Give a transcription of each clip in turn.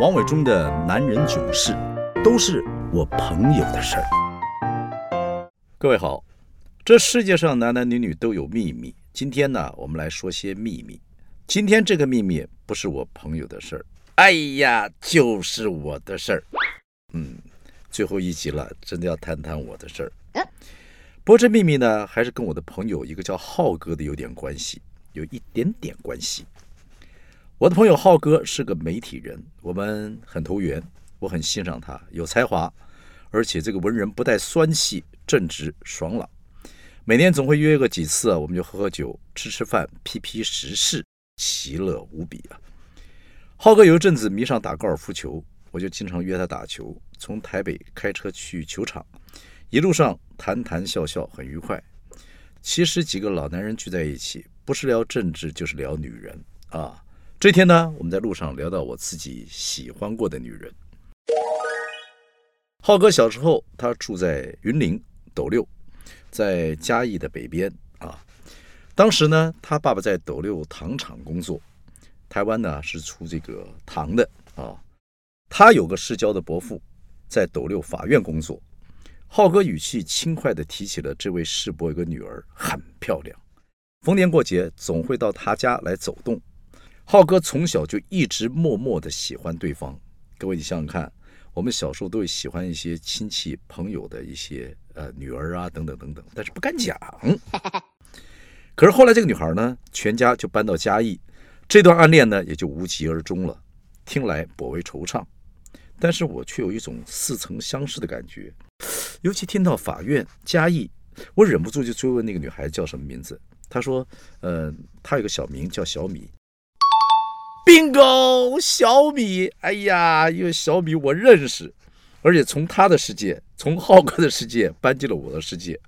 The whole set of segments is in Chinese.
王伟忠的男人囧事，都是我朋友的事儿。各位好，这世界上男男女女都有秘密。今天呢，我们来说些秘密。今天这个秘密不是我朋友的事儿，哎呀，就是我的事儿。嗯，最后一集了，真的要谈谈我的事儿。不过这秘密呢，还是跟我的朋友一个叫浩哥的有点关系，有一点点关系。我的朋友浩哥是个媒体人，我们很投缘，我很欣赏他，有才华，而且这个文人不带酸气，正直爽朗。每年总会约个几次啊，我们就喝喝酒、吃吃饭、批批时事，其乐无比啊。浩哥有一阵子迷上打高尔夫球，我就经常约他打球，从台北开车去球场，一路上谈谈笑笑，很愉快。其实几个老男人聚在一起，不是聊政治，就是聊女人啊。这天呢，我们在路上聊到我自己喜欢过的女人。浩哥小时候，他住在云林斗六，在嘉义的北边啊。当时呢，他爸爸在斗六糖厂工作，台湾呢是出这个糖的啊。他有个世交的伯父，在斗六法院工作。浩哥语气轻快地提起了这位世伯有个女儿很漂亮，逢年过节总会到他家来走动。浩哥从小就一直默默的喜欢对方。各位，你想想看，我们小时候都会喜欢一些亲戚朋友的一些呃女儿啊，等等等等，但是不敢讲。可是后来这个女孩呢，全家就搬到嘉义，这段暗恋呢也就无疾而终了。听来颇为惆怅，但是我却有一种似曾相识的感觉。尤其听到法院嘉义，我忍不住就追问那个女孩叫什么名字。她说：“呃，她有个小名叫小米。” Bingo 小米，哎呀，因为小米我认识，而且从他的世界，从浩哥的世界搬进了我的世界，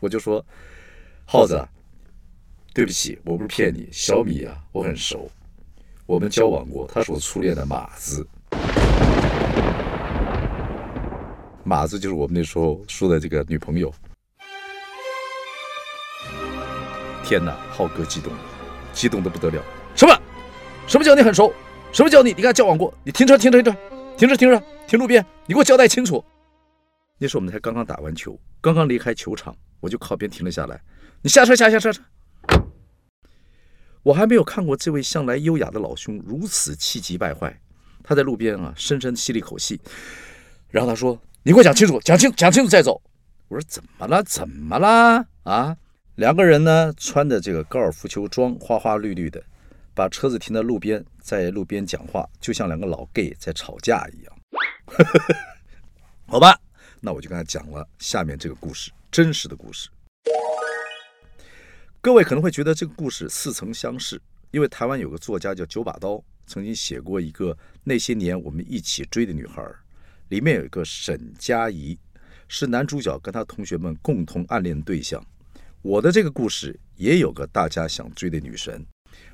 我就说，浩子，对不起，我不是骗你，小米啊，我很熟，我们交往过，他是我初恋的马子，马子就是我们那时候说的这个女朋友。天哪，浩哥激动，激动的不得了，什么？什么叫你很熟？什么叫你你跟他交往过？你停车，停车，停车，停车，停车，停路边！你给我交代清楚。那时候我们才刚刚打完球，刚刚离开球场，我就靠边停了下来。你下车，下下车车。我还没有看过这位向来优雅的老兄如此气急败坏。他在路边啊，深深吸了一口气，然后他说：“你给我讲清楚，讲清，讲清楚再走。”我说：“怎么了？怎么了？啊？”两个人呢，穿的这个高尔夫球装，花花绿绿的。把车子停在路边，在路边讲话，就像两个老 gay 在吵架一样。好吧，那我就跟他讲了下面这个故事，真实的故事。各位可能会觉得这个故事似曾相识，因为台湾有个作家叫九把刀，曾经写过一个那些年我们一起追的女孩，里面有一个沈佳宜，是男主角跟他同学们共同暗恋对象。我的这个故事也有个大家想追的女神，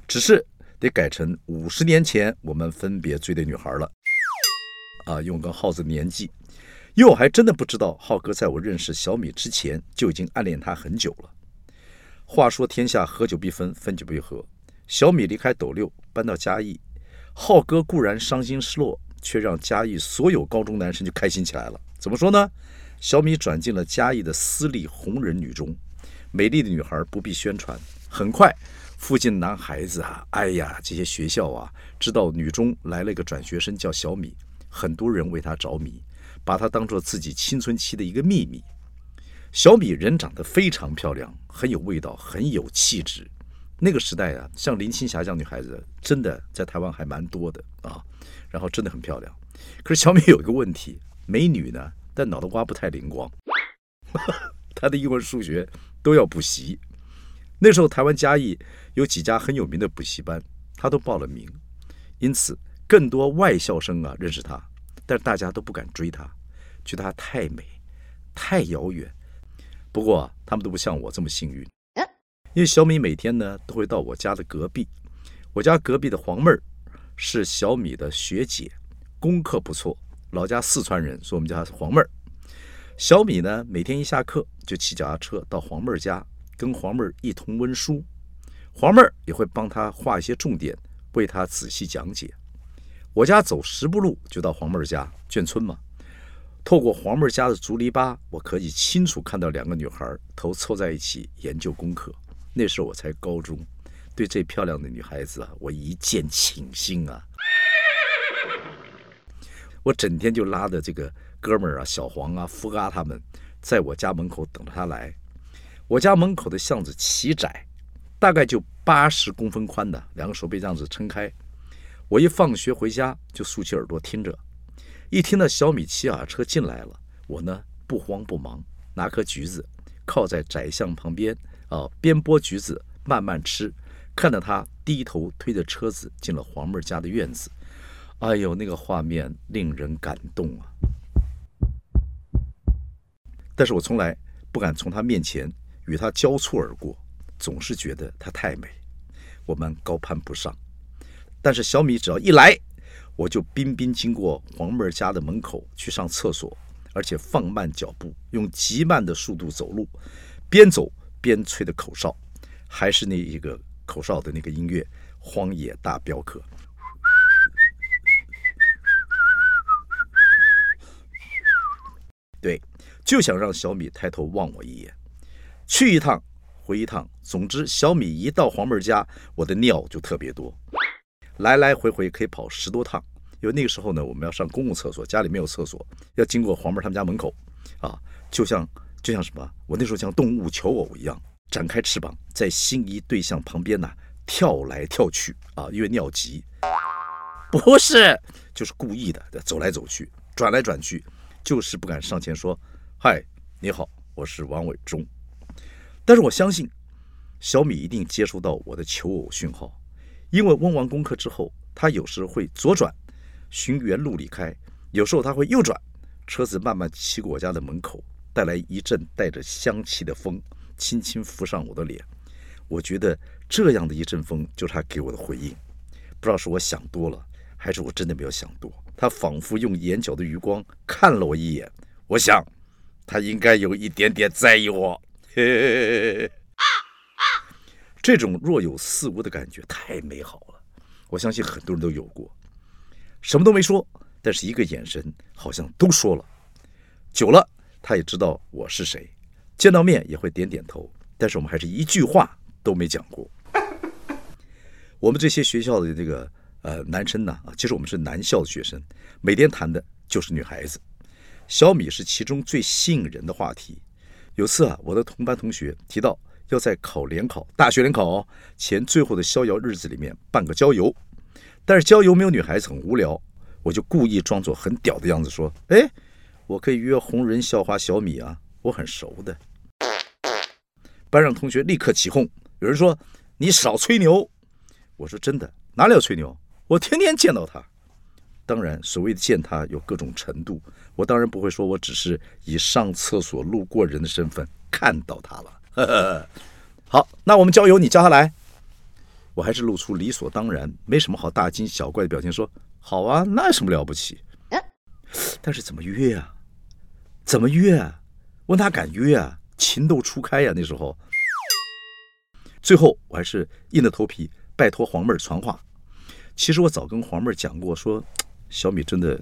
只是。得改成五十年前我们分别追的女孩了，啊，用个耗子年纪，因为我还真的不知道浩哥在我认识小米之前就已经暗恋她很久了。话说天下合久必分，分久必合。小米离开斗六，搬到嘉义，浩哥固然伤心失落，却让嘉义所有高中男生就开心起来了。怎么说呢？小米转进了嘉义的私立红人女中，美丽的女孩不必宣传，很快。附近男孩子啊，哎呀，这些学校啊，知道女中来了一个转学生叫小米，很多人为她着迷，把她当做自己青春期的一个秘密。小米人长得非常漂亮，很有味道，很有气质。那个时代啊，像林青霞这样女孩子，真的在台湾还蛮多的啊。然后真的很漂亮。可是小米有一个问题，美女呢，但脑袋瓜不太灵光，她的英文、数学都要补习。那时候台湾嘉义有几家很有名的补习班，他都报了名，因此更多外校生啊认识他，但是大家都不敢追他，觉得他太美，太遥远。不过他们都不像我这么幸运，因为小米每天呢都会到我家的隔壁，我家隔壁的黄妹儿是小米的学姐，功课不错，老家四川人，所以我们叫她黄妹儿。小米呢每天一下课就骑脚踏车到黄妹儿家。跟黄妹儿一同温书，黄妹儿也会帮他画一些重点，为他仔细讲解。我家走十步路就到黄妹儿家眷村嘛。透过黄妹儿家的竹篱笆，我可以清楚看到两个女孩头凑在一起研究功课。那时候我才高中，对这漂亮的女孩子啊，我一见倾心啊。我整天就拉着这个哥们儿啊，小黄啊、福嘎他们，在我家门口等着他来。我家门口的巷子奇窄，大概就八十公分宽的，两个手背这样子撑开。我一放学回家就竖起耳朵听着，一听到小米骑马车进来了，我呢不慌不忙，拿颗橘子靠在窄巷旁边啊，边剥橘子慢慢吃，看着他低头推着车子进了黄妹家的院子。哎呦，那个画面令人感动啊！但是我从来不敢从他面前与她交错而过，总是觉得她太美，我们高攀不上。但是小米只要一来，我就彬彬经过黄妹儿家的门口去上厕所，而且放慢脚步，用极慢的速度走路，边走边吹的口哨，还是那一个口哨的那个音乐，《荒野大镖客》。对，就想让小米抬头望我一眼，去一趟回一趟。总之，小米一到黄妹儿家，我的尿就特别多，来来回回可以跑十多趟。因为那个时候呢，我们要上公共厕所，家里没有厕所，要经过黄妹儿他们家门口，啊，就像就像什么？我那时候像动物求偶一样，展开翅膀，在心仪对象旁边呢跳来跳去啊，因为尿急，不是，就是故意的，走来走去，转来转去。就是不敢上前说：“嗨，你好，我是王伟忠。”但是我相信小米一定接收到我的求偶讯号，因为问完功课之后，他有时会左转，循原路离开；有时候他会右转，车子慢慢骑过我家的门口，带来一阵带着香气的风，轻轻拂上我的脸。我觉得这样的一阵风就是他给我的回应。不知道是我想多了，还是我真的没有想多。他仿佛用眼角的余光看了我一眼，我想，他应该有一点点在意我。这种若有似无的感觉太美好了，我相信很多人都有过。什么都没说，但是一个眼神好像都说了。久了，他也知道我是谁，见到面也会点点头，但是我们还是一句话都没讲过。我们这些学校的这个。呃，男生呢啊，其实我们是男校的学生，每天谈的就是女孩子。小米是其中最吸引人的话题。有次啊，我的同班同学提到要在考联考、大学联考前最后的逍遥日子里面办个郊游，但是郊游没有女孩子很无聊，我就故意装作很屌的样子说：“哎，我可以约红人校花小米啊，我很熟的。”班上同学立刻起哄，有人说：“你少吹牛。”我说：“真的，哪里有吹牛？”我天天见到他，当然，所谓的见他有各种程度。我当然不会说我只是以上厕所路过人的身份看到他了。好，那我们交由，你叫他来，我还是露出理所当然、没什么好大惊小怪的表情，说：“好啊，那有什么了不起？”但是怎么约啊？怎么约啊？问他敢约啊？情窦初开呀，那时候。最后，我还是硬着头皮拜托黄妹儿传话。其实我早跟黄妹儿讲过，说小米真的，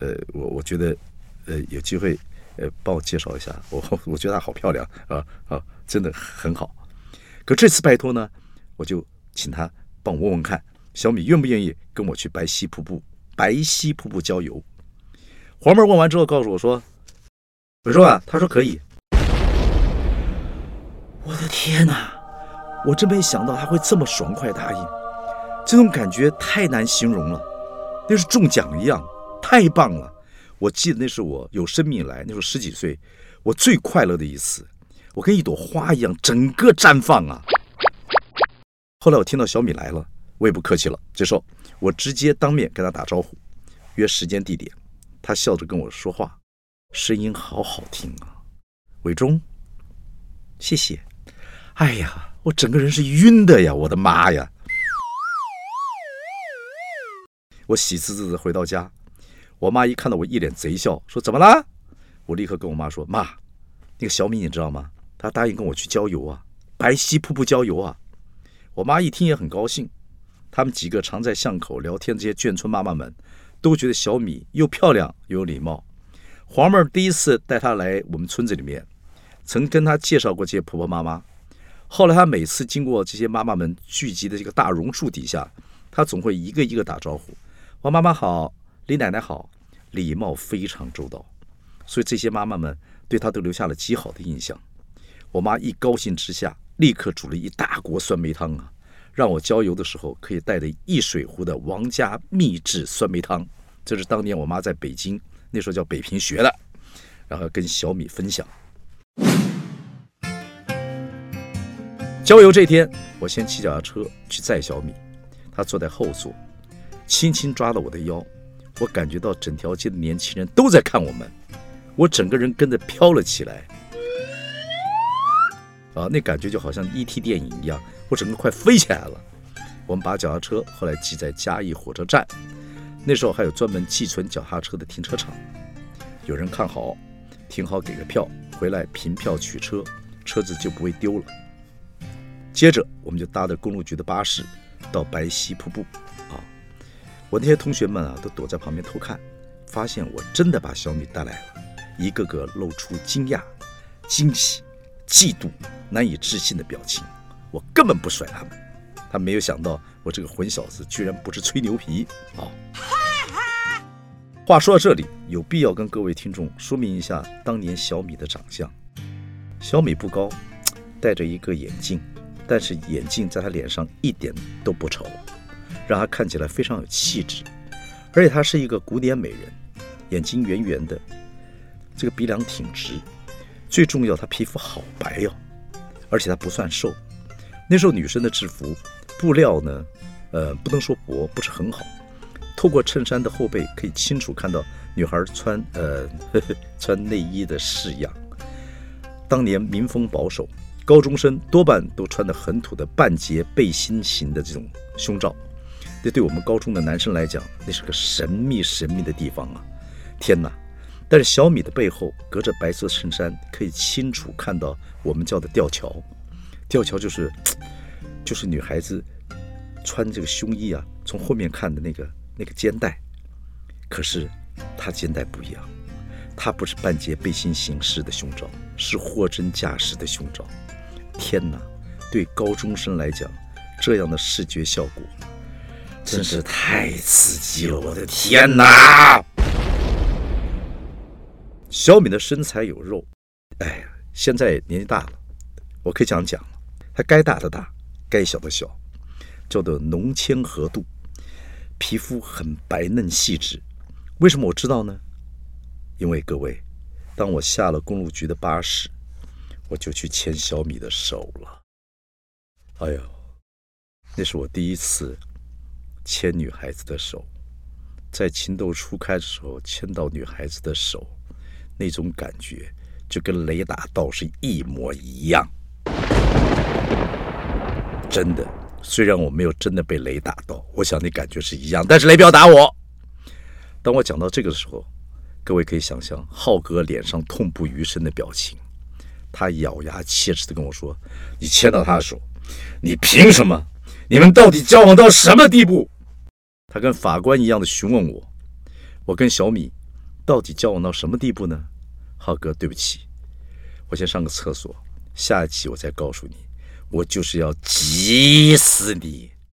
呃，我我觉得，呃，有机会，呃，帮我介绍一下，我 我觉得她好漂亮啊啊，真的很好。可这次拜托呢，我就请她帮我问问看，小米愿不愿意跟我去白溪瀑布白溪瀑布郊游。黄妹问完之后告诉我说：“我说啊，她说可以。”我的天哪，我真没想到她会这么爽快答应。这种感觉太难形容了，那是中奖一样，太棒了！我记得那是我有生命以来，那时候十几岁，我最快乐的一次，我跟一朵花一样，整个绽放啊！后来我听到小米来了，我也不客气了，这时候我直接当面跟他打招呼，约时间地点，他笑着跟我说话，声音好好听啊！伟忠，谢谢。哎呀，我整个人是晕的呀！我的妈呀！我喜滋滋的回到家，我妈一看到我一脸贼笑，说：“怎么啦？”我立刻跟我妈说：“妈，那个小米你知道吗？她答应跟我去郊游啊，白溪瀑布郊游啊。”我妈一听也很高兴，他们几个常在巷口聊天，这些眷村妈妈们都觉得小米又漂亮又有礼貌。黄妹儿第一次带她来我们村子里面，曾跟她介绍过这些婆婆妈妈。后来她每次经过这些妈妈们聚集的这个大榕树底下，她总会一个一个打招呼：“王妈妈好，李奶奶好。”礼貌非常周到，所以这些妈妈们对她都留下了极好的印象。我妈一高兴之下，立刻煮了一大锅酸梅汤啊，让我郊游的时候可以带着一水壶的王家秘制酸梅汤。这是当年我妈在北京那时候叫北平学的，然后跟小米分享。郊游这天，我先骑脚踏车去载小米，她坐在后座，轻轻抓了我的腰。我感觉到整条街的年轻人都在看我们，我整个人跟着飘了起来，啊，那感觉就好像 E.T. 电影一样，我整个快飞起来了。我们把脚踏车后来寄在嘉义火车站，那时候还有专门寄存脚踏车的停车场，有人看好，停好给个票，回来凭票取车，车子就不会丢了。接着我们就搭着公路局的巴士到白溪瀑布。我那些同学们啊，都躲在旁边偷看，发现我真的把小米带来了，一个个露出惊讶、惊喜、嫉妒、难以置信的表情。我根本不甩他们，他没有想到我这个混小子居然不是吹牛皮啊！话说到这里，有必要跟各位听众说明一下当年小米的长相。小米不高，戴着一个眼镜，但是眼镜在他脸上一点都不丑。让她看起来非常有气质，而且她是一个古典美人，眼睛圆圆的，这个鼻梁挺直，最重要她皮肤好白哟，而且她不算瘦。那时候女生的制服布料呢，呃，不能说薄，不是很好，透过衬衫的后背可以清楚看到女孩穿呃呵呵穿内衣的式样。当年民风保守，高中生多半都穿的很土的半截背心型的这种胸罩。这对我们高中的男生来讲，那是个神秘神秘的地方啊！天哪！但是小米的背后隔着白色衬衫，可以清楚看到我们叫的吊桥。吊桥就是，就是女孩子穿这个胸衣啊，从后面看的那个那个肩带。可是她肩带不一样，它不是半截背心形式的胸罩，是货真价实的胸罩。天哪！对高中生来讲，这样的视觉效果。真是太刺激了！我的天哪！小米的身材有肉，哎呀，现在年纪大了，我可以这样讲了，她该大的大，该小的小，叫做浓纤合度，皮肤很白嫩细致。为什么我知道呢？因为各位，当我下了公路局的巴士，我就去牵小米的手了。哎呦，那是我第一次。牵女孩子的手，在情窦初开的时候牵到女孩子的手，那种感觉就跟雷打到是一模一样。真的，虽然我没有真的被雷打到，我想那感觉是一样，但是雷不要打我。当我讲到这个的时候，各位可以想象浩哥脸上痛不欲生的表情，他咬牙切齿的跟我说：“你牵到他的手，你凭什么？你们到底交往到什么地步？”他跟法官一样的询问我：“我跟小米到底交往到什么地步呢？”浩哥，对不起，我先上个厕所，下一期我再告诉你。我就是要急死你！